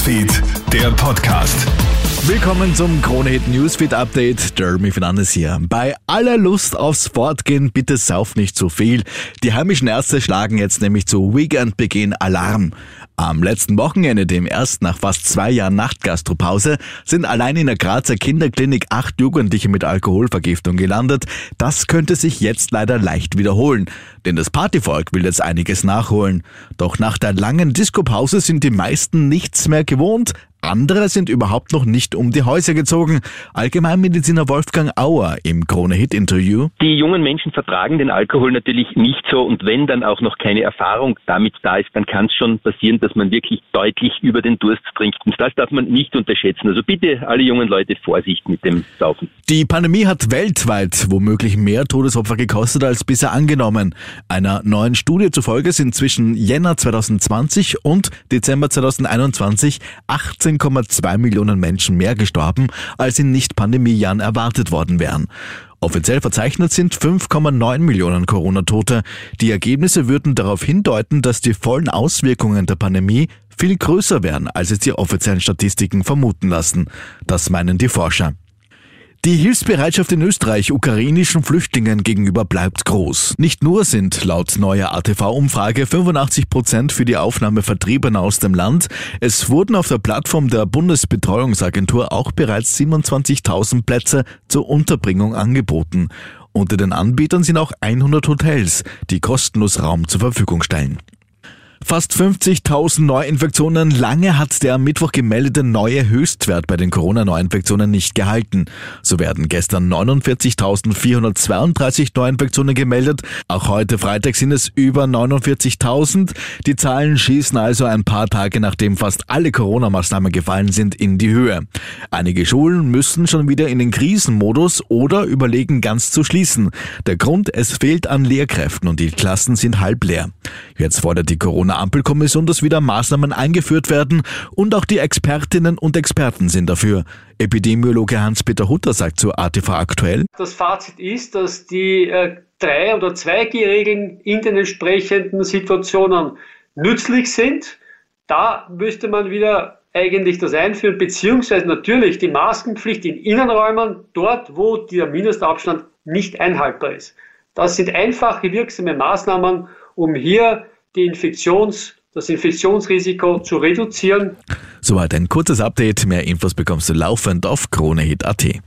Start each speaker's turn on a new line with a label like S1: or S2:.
S1: Newsfeed, der Podcast.
S2: Willkommen zum Kronehit Newsfeed Update. Jeremy Fernandes hier. Bei aller Lust aufs Fortgehen, bitte sauf nicht zu viel. Die heimischen Ärzte schlagen jetzt nämlich zu Weekendbeginn Alarm. Am letzten Wochenende, dem erst nach fast zwei Jahren Nachtgastropause, sind allein in der Grazer Kinderklinik acht Jugendliche mit Alkoholvergiftung gelandet. Das könnte sich jetzt leider leicht wiederholen, denn das Partyvolk will jetzt einiges nachholen. Doch nach der langen Diskopause sind die meisten nichts mehr gewohnt, andere sind überhaupt noch nicht um die Häuser gezogen. Allgemeinmediziner Wolfgang Auer im Krone-Hit-Interview.
S3: Die jungen Menschen vertragen den Alkohol natürlich nicht so und wenn dann auch noch keine Erfahrung damit da ist, dann kann es schon passieren, dass man wirklich deutlich über den Durst trinkt. Und das darf man nicht unterschätzen. Also bitte alle jungen Leute Vorsicht mit dem Saufen.
S2: Die Pandemie hat weltweit womöglich mehr Todesopfer gekostet als bisher angenommen. Einer neuen Studie zufolge sind zwischen Jänner 2020 und Dezember 2021 18 18,2 Millionen Menschen mehr gestorben, als in Nicht-Pandemiejahren erwartet worden wären. Offiziell verzeichnet sind 5,9 Millionen Corona-Tote. Die Ergebnisse würden darauf hindeuten, dass die vollen Auswirkungen der Pandemie viel größer wären, als es die offiziellen Statistiken vermuten lassen. Das meinen die Forscher. Die Hilfsbereitschaft in Österreich ukrainischen Flüchtlingen gegenüber bleibt groß. Nicht nur sind laut neuer ATV-Umfrage 85 Prozent für die Aufnahme Vertriebener aus dem Land, es wurden auf der Plattform der Bundesbetreuungsagentur auch bereits 27.000 Plätze zur Unterbringung angeboten. Unter den Anbietern sind auch 100 Hotels, die kostenlos Raum zur Verfügung stellen. Fast 50.000 Neuinfektionen. Lange hat der am Mittwoch gemeldete neue Höchstwert bei den Corona-Neuinfektionen nicht gehalten. So werden gestern 49.432 Neuinfektionen gemeldet. Auch heute Freitag sind es über 49.000. Die Zahlen schießen also ein paar Tage nachdem fast alle Corona-Maßnahmen gefallen sind in die Höhe. Einige Schulen müssen schon wieder in den Krisenmodus oder überlegen ganz zu schließen. Der Grund, es fehlt an Lehrkräften und die Klassen sind halb leer. Jetzt fordert die Corona Corona-Ampelkommission, dass wieder Maßnahmen eingeführt werden und auch die Expertinnen und Experten sind dafür. Epidemiologe Hans-Peter Hutter sagt zu ATV aktuell.
S4: Das Fazit ist, dass die äh, 3- oder 2G-Regeln in den entsprechenden Situationen nützlich sind. Da müsste man wieder eigentlich das einführen, beziehungsweise natürlich die Maskenpflicht in Innenräumen, dort wo der Mindestabstand nicht einhaltbar ist. Das sind einfache, wirksame Maßnahmen, um hier die Infektions, das Infektionsrisiko zu reduzieren.
S2: Soweit ein kurzes Update. Mehr Infos bekommst du laufend auf KroneHit.at.